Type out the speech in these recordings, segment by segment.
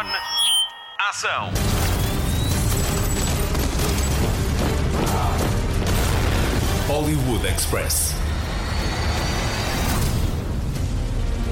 On. Ação. Hollywood Express.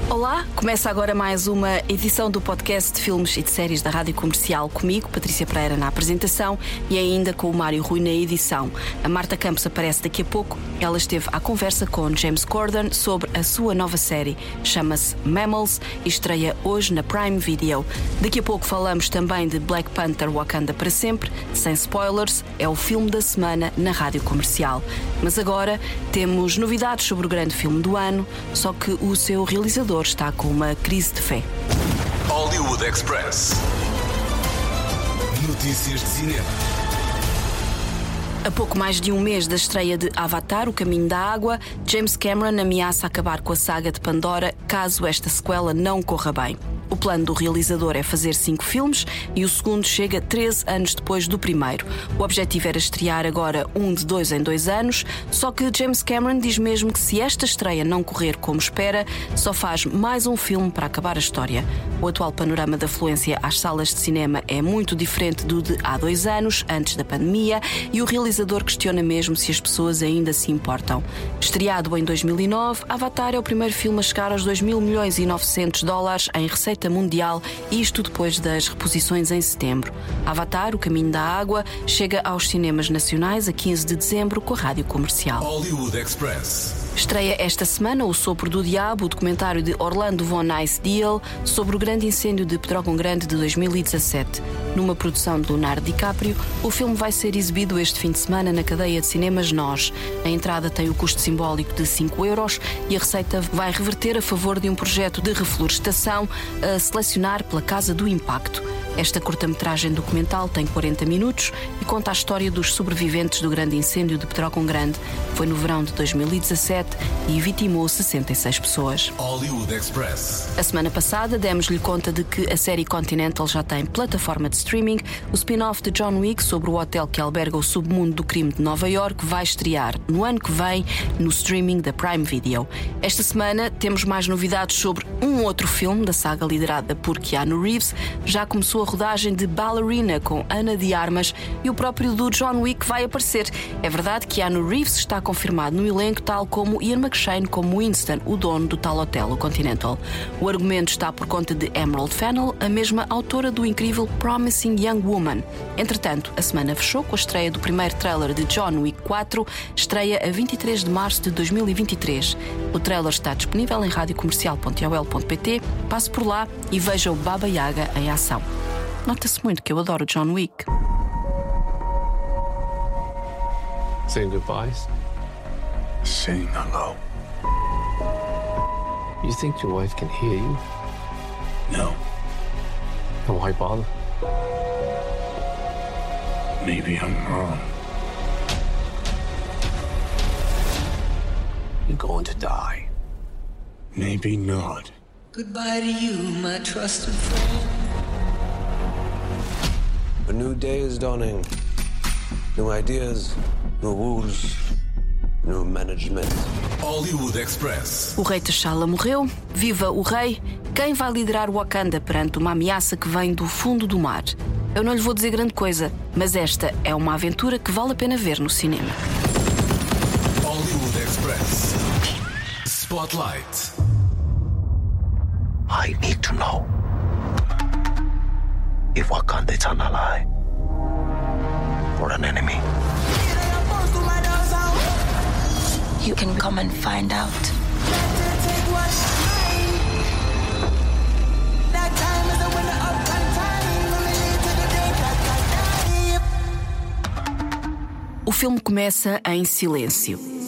Olá, começa agora mais uma edição do podcast de filmes e de séries da Rádio Comercial comigo, Patrícia Pereira na apresentação e ainda com o Mário Rui na edição. A Marta Campos aparece daqui a pouco. Ela esteve à conversa com James Corden sobre a sua nova série. Chama-se Mammals e estreia hoje na Prime Video. Daqui a pouco falamos também de Black Panther Wakanda para sempre, sem spoilers, é o filme da semana na Rádio Comercial. Mas agora temos novidades sobre o grande filme do ano, só que o seu realizador está com uma crise de fé. Hollywood Express. Notícias de cinema. A pouco mais de um mês da estreia de Avatar, O Caminho da Água, James Cameron ameaça acabar com a saga de Pandora caso esta sequela não corra bem. O plano do realizador é fazer cinco filmes e o segundo chega 13 anos depois do primeiro. O objetivo era estrear agora um de dois em dois anos, só que James Cameron diz mesmo que se esta estreia não correr como espera, só faz mais um filme para acabar a história. O atual panorama da afluência às salas de cinema é muito diferente do de há dois anos, antes da pandemia, e o realizador questiona mesmo se as pessoas ainda se importam. Estreado em 2009, Avatar é o primeiro filme a chegar aos 2 mil milhões e 900 dólares em receita mundial, isto depois das reposições em setembro. Avatar, O Caminho da Água, chega aos cinemas nacionais a 15 de dezembro com a rádio comercial. Hollywood Express. Estreia esta semana O Sopro do Diabo, o documentário de Orlando Von Deal sobre o grande incêndio de Pedrógão Grande de 2017. Numa produção de Leonardo DiCaprio, o filme vai ser exibido este fim de semana na cadeia de cinemas Nós. A entrada tem o custo simbólico de 5 euros e a receita vai reverter a favor de um projeto de reflorestação a selecionar pela Casa do Impacto. Esta curta-metragem documental tem 40 minutos e conta a história dos sobreviventes do grande incêndio de Pedrógão Grande. Foi no verão de 2017 e vitimou 66 pessoas. Hollywood Express. A semana passada demos-lhe conta de que a série Continental já tem plataforma de streaming. O spin-off de John Wick sobre o hotel que alberga o submundo do crime de Nova York vai estrear no ano que vem no streaming da Prime Video. Esta semana temos mais novidades sobre um outro filme da saga liderada por Keanu Reeves. Já começou a rodagem de Ballerina com Ana de Armas e o próprio do John Wick vai aparecer. É verdade que Keanu Reeves está confirmado no elenco, tal como Ian McShane como Winston, o dono do tal hotel, o Continental. O argumento está por conta de Emerald Fennell, a mesma autora do incrível Promising Young Woman. Entretanto, a semana fechou com a estreia do primeiro trailer de John Wick 4, estreia a 23 de março de 2023. O trailer está disponível em radiocomercial.ol.pt. Passe por lá e veja o Baba Yaga em ação. Nota-se muito que eu adoro John Wick. Saying goodbyes? Saying hello. You think your wife can hear you? No, Then why bother? maybe I'm wrong. You're going to die. Maybe not. Goodbye to you, my trusted friend. A new day is dawning. New ideas, new rules, new management. Hollywood Express. O rei T'Challa morreu, viva o rei. Quem vai liderar Wakanda perante uma ameaça que vem do fundo do mar? Eu não lhe vou dizer grande coisa, mas esta é uma aventura que vale a pena ver no cinema. Hollywood Express. Spotlight. I need to know if Wakanda is an ally or an enemy. You can come and find out. O filme começa em silêncio.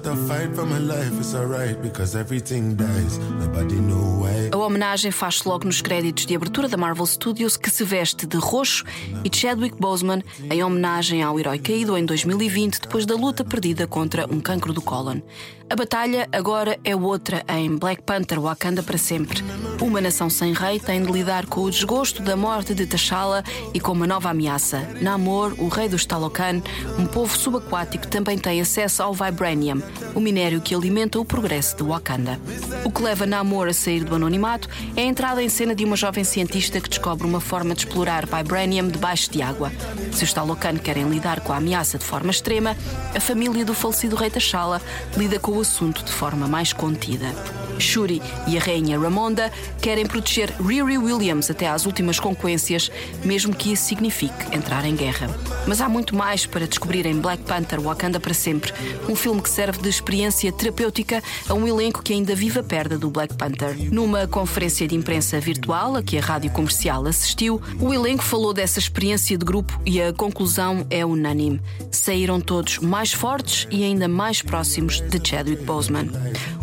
Fight for my life. Alright because everything dies. Nobody know why. A homenagem faz-se logo nos créditos de abertura da Marvel Studios, que se veste de roxo, e Chadwick Boseman em homenagem ao herói caído em 2020 depois da luta perdida contra um cancro do cólon. A batalha agora é outra em Black Panther Wakanda para sempre. Uma nação sem rei tem de lidar com o desgosto da morte de T'Challa e com uma nova ameaça. Namor, o rei dos Talocan, um povo subaquático, também tem acesso ao Vibranium, o minério que alimenta o progresso de Wakanda. O que leva Namor a sair do anonimato é a entrada em cena de uma jovem cientista que descobre uma forma de explorar Vibranium debaixo de água. Se os Talocan querem lidar com a ameaça de forma extrema, a família do falecido rei T'Challa lida com o assunto de forma mais contida. Shuri e a rainha Ramonda querem proteger Riri Williams até às últimas consequências, mesmo que isso signifique entrar em guerra. Mas há muito mais para descobrir em Black Panther Wakanda para sempre, um filme que serve de experiência terapêutica a um elenco que ainda vive a perda do Black Panther. Numa conferência de imprensa virtual a que a rádio comercial assistiu, o elenco falou dessa experiência de grupo e a conclusão é unânime. Saíram todos mais fortes e ainda mais próximos de Chadwick Boseman.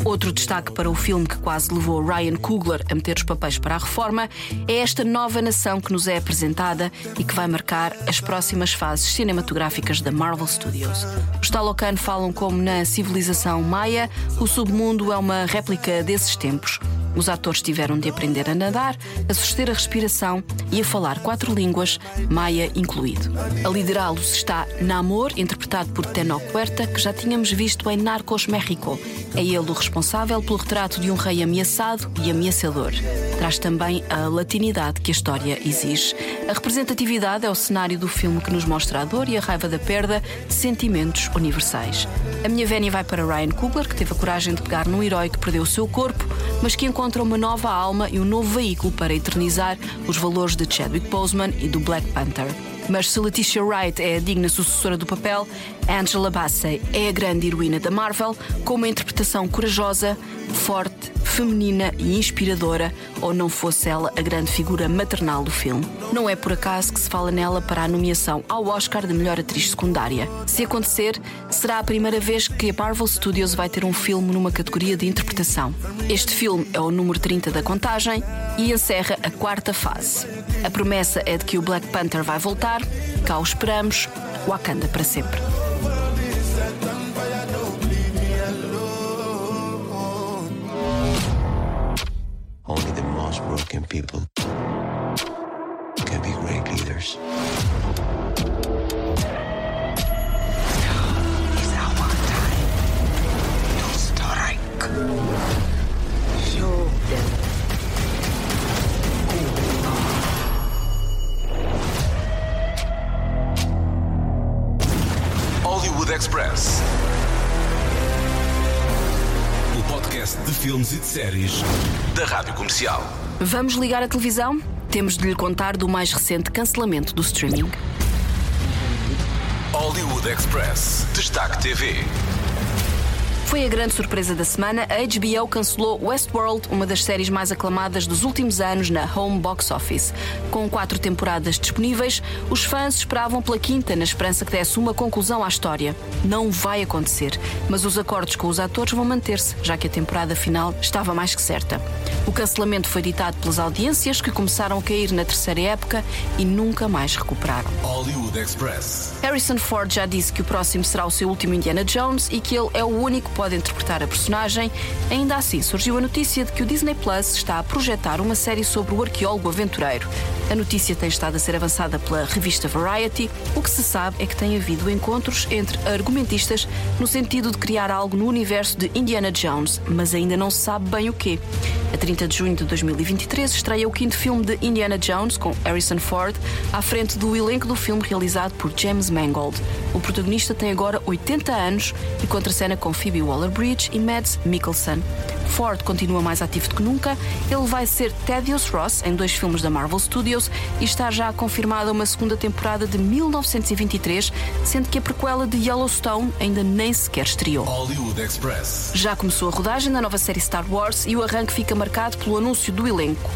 Outro destaque para o filme que quase levou Ryan Coogler a meter os papéis para a reforma é esta nova nação que nos é apresentada e que vai marcar as próximas fases cinematográficas da Marvel Studios. Os Talocan falam como na civilização maia, o submundo é uma réplica desses tempos. Os atores tiveram de aprender a nadar, a suster a respiração e a falar quatro línguas, maia incluído. A liderá-los está Namor, interpretado por Tenoch Huerta, que já tínhamos visto em Narcos México. É ele o responsável pelo retrato de um rei ameaçado e ameaçador. Traz também a latinidade que a história exige. A representatividade é o cenário do filme que nos mostra a dor e a raiva da perda, sentimentos universais. A minha vénia vai para Ryan Coogler, que teve a coragem de pegar num herói que perdeu o seu corpo, mas que encontra uma nova alma e um novo veículo para eternizar os valores de Chadwick Boseman e do Black Panther. Mas se Letitia Wright é a digna sucessora do papel, Angela Bassett é a grande heroína da Marvel, com uma interpretação corajosa, forte, feminina e inspiradora, ou não fosse ela a grande figura maternal do filme. Não é por acaso que se fala nela para a nomeação ao Oscar de melhor atriz secundária. Se acontecer, será a primeira vez que a Marvel Studios vai ter um filme numa categoria de interpretação. Este filme é o número 30 da contagem e encerra a quarta fase. A promessa é de que o Black Panther vai voltar, cá o esperamos, Wakanda para sempre. People can be great leaders. It's our time to strike. Show them Hollywood Express. O podcast de filmes e de séries da Rádio Comercial. Vamos ligar a televisão? Temos de lhe contar do mais recente cancelamento do streaming. Hollywood Express. Destaque TV. Foi a grande surpresa da semana. A HBO cancelou Westworld, uma das séries mais aclamadas dos últimos anos na Home Box Office. Com quatro temporadas disponíveis, os fãs esperavam pela quinta na esperança que desse uma conclusão à história. Não vai acontecer, mas os acordos com os atores vão manter-se, já que a temporada final estava mais que certa. O cancelamento foi ditado pelas audiências que começaram a cair na terceira época e nunca mais recuperaram. Harrison Ford já disse que o próximo será o seu último Indiana Jones e que ele é o único pode interpretar a personagem. Ainda assim, surgiu a notícia de que o Disney Plus está a projetar uma série sobre o arqueólogo aventureiro. A notícia tem estado a ser avançada pela revista Variety. O que se sabe é que tem havido encontros entre argumentistas no sentido de criar algo no universo de Indiana Jones, mas ainda não se sabe bem o quê. A 30 de junho de 2023 estreia o quinto filme de Indiana Jones com Harrison Ford à frente do elenco do filme realizado por James Mangold. O protagonista tem agora 80 anos e contracena com Phoebe Waller-Bridge e Mads Mikkelsen. Ford continua mais ativo do que nunca. Ele vai ser Thaddeus Ross em dois filmes da Marvel Studios e está já confirmada uma segunda temporada de 1923, sendo que a prequela de Yellowstone ainda nem sequer estreou. Hollywood Express. Já começou a rodagem da nova série Star Wars e o arranque fica marcado pelo anúncio do elenco.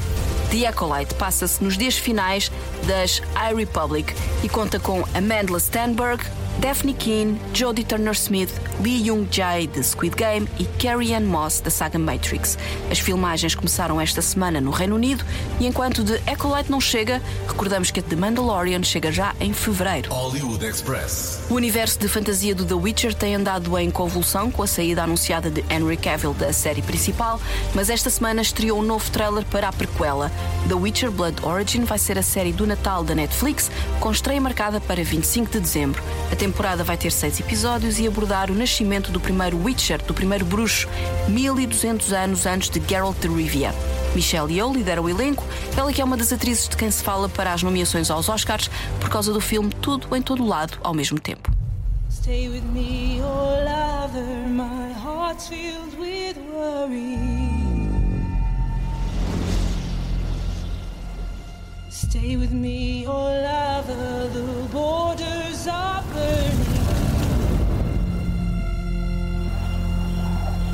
The Acolyte passa-se nos dias finais das I Republic e conta com Amandla Stenberg, Daphne Keane, Jodie Turner-Smith, Lee Jung-jae de Squid Game e Carrie Ann Moss da saga Matrix. As filmagens começaram esta semana no Reino Unido e enquanto The Acolyte não chega, recordamos que The Mandalorian chega já em fevereiro. Hollywood Express. O universo de fantasia do The Witcher tem andado em convulsão com a saída anunciada de Henry Cavill da série principal, mas esta semana estreou um novo trailer para a prequela. The Witcher Blood Origin vai ser a série do Natal da Netflix, com estreia marcada para 25 de dezembro. A temporada vai ter seis episódios e abordar o nascimento do primeiro Witcher, do primeiro bruxo, 1200 anos antes de Geralt de Rivia. Michelle Yeoh lidera o elenco, ela que é uma das atrizes de quem se fala para as nomeações aos Oscars por causa do filme Tudo em Todo Lado ao mesmo tempo. Stay with me, oh lover, my heart's filled with worry. Stay with me, oh lover, the borders are.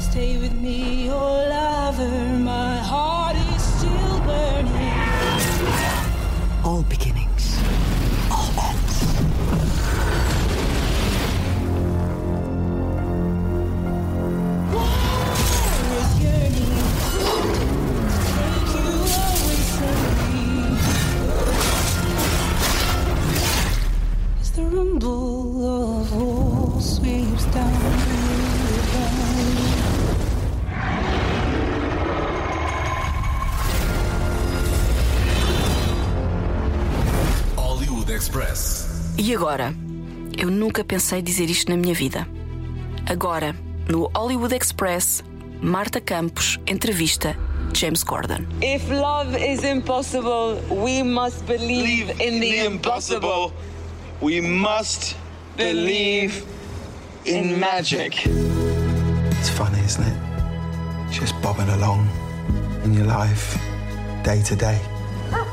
Stay with me, oh lover, agora? Eu nunca pensei dizer isto na minha vida. Agora, no Hollywood Express, Marta Campos entrevista James Corden. If love is impossible, we must believe in the impossible. We must believe in magic. It's funny, isn't it? Just bobbing along in your life, day to day,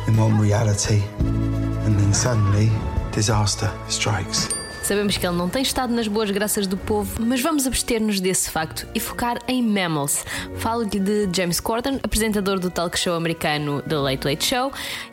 in one reality, and then suddenly disaster strikes. Sabemos que ele não tem estado nas boas graças do povo, mas vamos abster-nos desse facto e focar em Mammals. Falo-lhe de James Corden, apresentador do talk show americano The Late Late Show,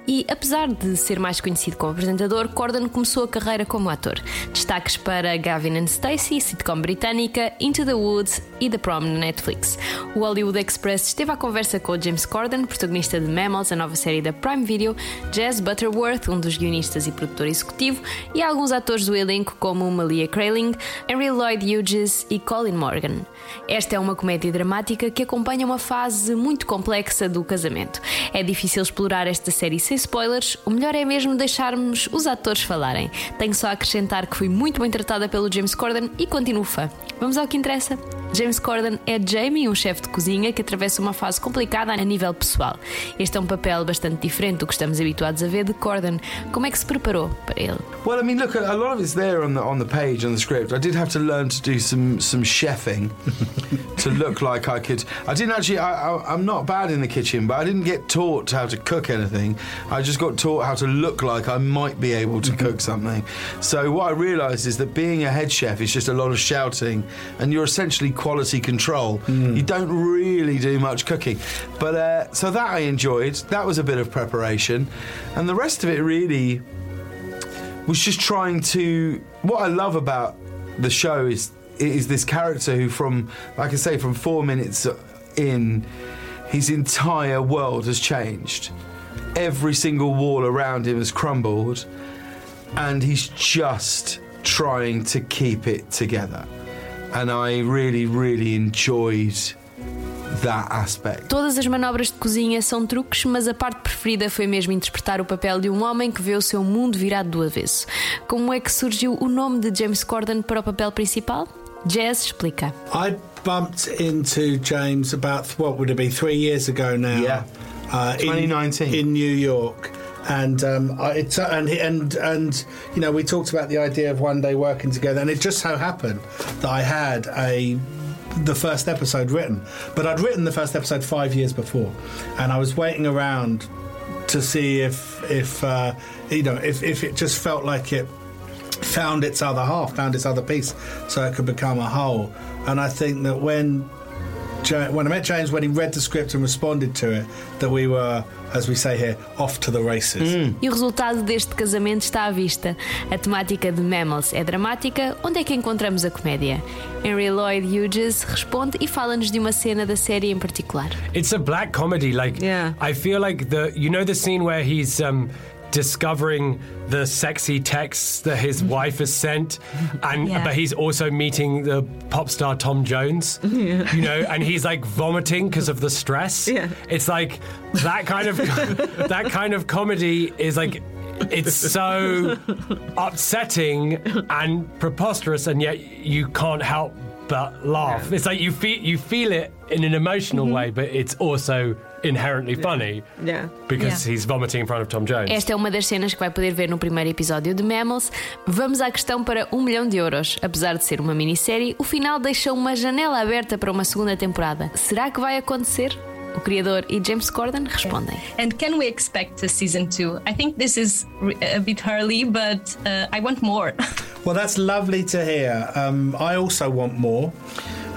e apesar de ser mais conhecido como apresentador, Corden começou a carreira como ator. Destaques para Gavin and Stacey, sitcom britânica, Into the Woods e The Prom na Netflix. O Hollywood Express esteve à conversa com James Corden, protagonista de Mammals, a nova série da Prime Video, Jazz Butterworth, um dos guionistas e produtor executivo, e alguns atores do elenco como Malia Kraling, Henry Lloyd Hughes e Colin Morgan. Esta é uma comédia dramática que acompanha uma fase muito complexa do casamento. É difícil explorar esta série sem spoilers, o melhor é mesmo deixarmos os atores falarem. Tenho só a acrescentar que fui muito bem tratada pelo James Corden e continuo fã. Vamos ao que interessa. James Corden é Jamie, um chefe de cozinha que atravessa uma fase complicada a nível pessoal. Este é um papel bastante diferente do que estamos habituados a ver de Corden. Como é que se preparou para ele? Well, I mean, look, a lot of it's there on the on the page on the script. I did have to learn to do some some chefing to look like I could. I didn't actually. I, I'm not bad in the kitchen, but I didn't get taught how to cook anything. I just got taught how to look like I might be able to cook something. So what I realised is that being a head chef is just a lot of shouting, and you're essentially quality control. You don't really do much cooking, but uh, so that I enjoyed. That was a bit of preparation, and the rest of it really was just trying to. What I love about the show is is this character who, from like I say, from four minutes in, his entire world has changed. Every single wall around him has crumbled, and he's just trying to keep it together. And I really, really enjoyed that aspect. Todas as manobras de cozinha são truques, mas a parte preferida foi mesmo interpretar o papel de um homem que vê o seu mundo virado do avesso. Como é que surgiu o nome de James Corden para o papel principal? Jazz explica. I bumped into James about what would it be three years ago now? Yeah. uh, in- 2019. in, New York. And um, I, it's and and and you know we talked about the idea of one day working together, and it just so happened that I had a the first episode written, but I'd written the first episode five years before, and I was waiting around to see if if uh, you know if if it just felt like it found its other half, found its other piece, so it could become a whole. And I think that when when I met James when he read the script and responded to it that we were, as we say here, off to the races. E o resultado deste casamento está à vista. A temática de Mammals é dramática, onde é que encontramos a comédia? Henry Lloyd Hughes responde e fala-nos de uma cena da série em particular. It's a black comedy. Like, I feel like the you know the scene where he's um, discovering the sexy texts that his mm-hmm. wife has sent, and Yeah. but he's also meeting the pop star Tom Jones. Yeah. You know, and he's like vomiting because of the stress. Yeah. It's like that kind of that kind of comedy is like. It's so upsetting and preposterous, and yet you can't help but laugh. It's like you feel you feel it in an emotional mm-hmm. way, but it's also inherently funny Yeah. because Yeah. he's vomiting in front of Tom Jones. Esta é uma das cenas que vai poder ver no primeiro episódio de Mammals. Vamos à questão para um milhão de euros. Apesar de ser uma minissérie, o final deixa uma janela aberta para uma segunda temporada. Será que vai acontecer? O criador e James Corden respondem. And can we expect a season two? I think this is a bit early, but uh, I want more. Well, that's lovely to hear. Um, I also want more.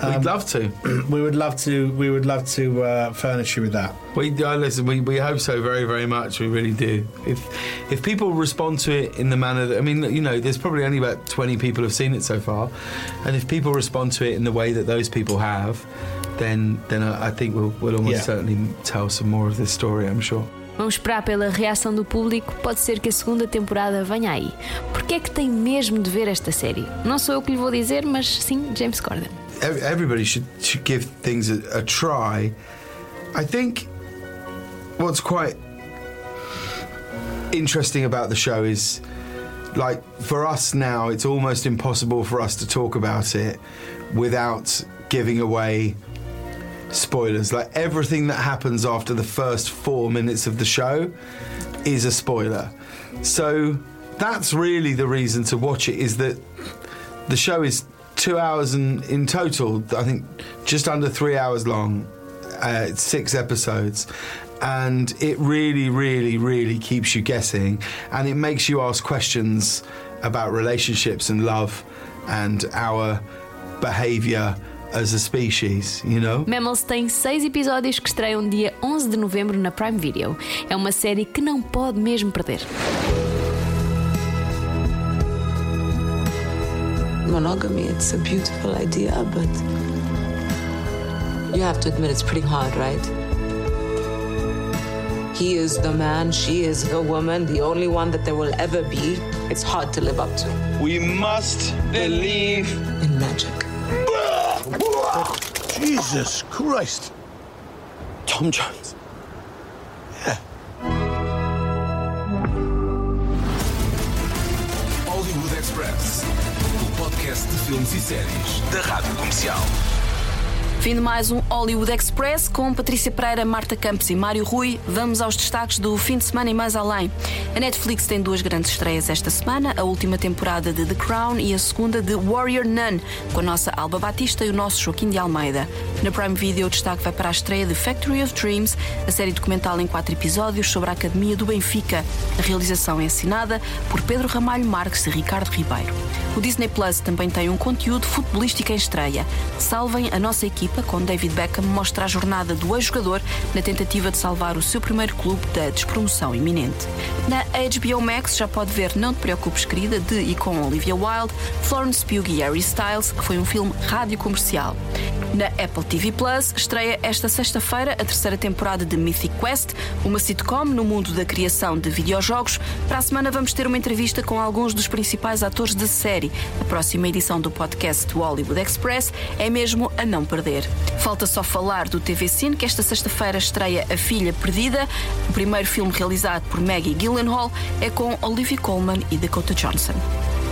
We'd love to. We would love to. We would love to uh, furnish you with that. We uh, listen. We, we hope so very very much. We really do. If if people respond to it in the manner that I mean, you know, there's probably only about 20 people have seen it so far, and if people respond to it in the way that those people have, then then I, I think we'll, we'll almost Yeah. certainly tell some more of this story. I'm sure. Vamos esperar pela reação do público. Pode ser que a segunda temporada venha aí. Porque é que tem mesmo de ver esta série? Não sou eu que lhe vou dizer, mas sim James Corden. Ev- Everybody should should give things a, a try. I think what's quite interesting about the show is like for us now it's almost impossible for us to talk about it without giving away spoilers like everything that happens after the first 4 minutes of the show is a spoiler so that's really the reason to watch it is that the show is 2 hours in, in total I think just under 3 hours long uh, six episodes and it really really really keeps you guessing and it makes you ask questions about relationships and love and our behavior as a species you know Mammals tem seis episódios que estreiam dia 11 de novembro na Prime Video. É uma série que não pode mesmo perder. Monogamy, it's a beautiful idea, but you have to admit it's pretty hard, right? He is the man, she is the woman, the only one that there will ever be. It's hard to live up to. We must believe in magic. Jesus Christ. Tom Jones. Yeah. Hollywood Express, o podcast de filmes e séries da Rádio Comercial. Fim de mais um Hollywood Express com Patrícia Pereira, Marta Campos e Mário Rui. Vamos aos destaques do fim de semana e mais além. A Netflix tem duas grandes estreias esta semana: a última temporada de The Crown e a segunda de Warrior Nun, com a nossa Alba Batista e o nosso Joaquim de Almeida. Na Prime Video, o destaque vai para a estreia de Factory of Dreams, a série documental em quatro episódios sobre a Academia do Benfica. A realização é assinada por Pedro Ramalho Marques e Ricardo Ribeiro. O Disney Plus também tem um conteúdo futebolístico em estreia. Salvem a nossa equipa, com David Beckham mostra a jornada do ex-jogador na tentativa de salvar o seu primeiro clube da despromoção iminente. Na HBO Max já pode ver Não Te Preocupes Querida, de e com Olivia Wilde, Florence Pugh e Harry Styles, que foi um filme rádio comercial. Na Apple TV Plus estreia esta sexta-feira a terceira temporada de Mythic Quest, uma sitcom no mundo da criação de videojogos. Para a semana vamos ter uma entrevista com alguns dos principais atores da série. A próxima edição do podcast do Hollywood Express é mesmo a não perder. Falta só falar do TV Cine, que esta sexta-feira estreia A Filha Perdida. O primeiro filme realizado por Maggie Gyllenhaal é com Olivia Colman e Dakota Johnson.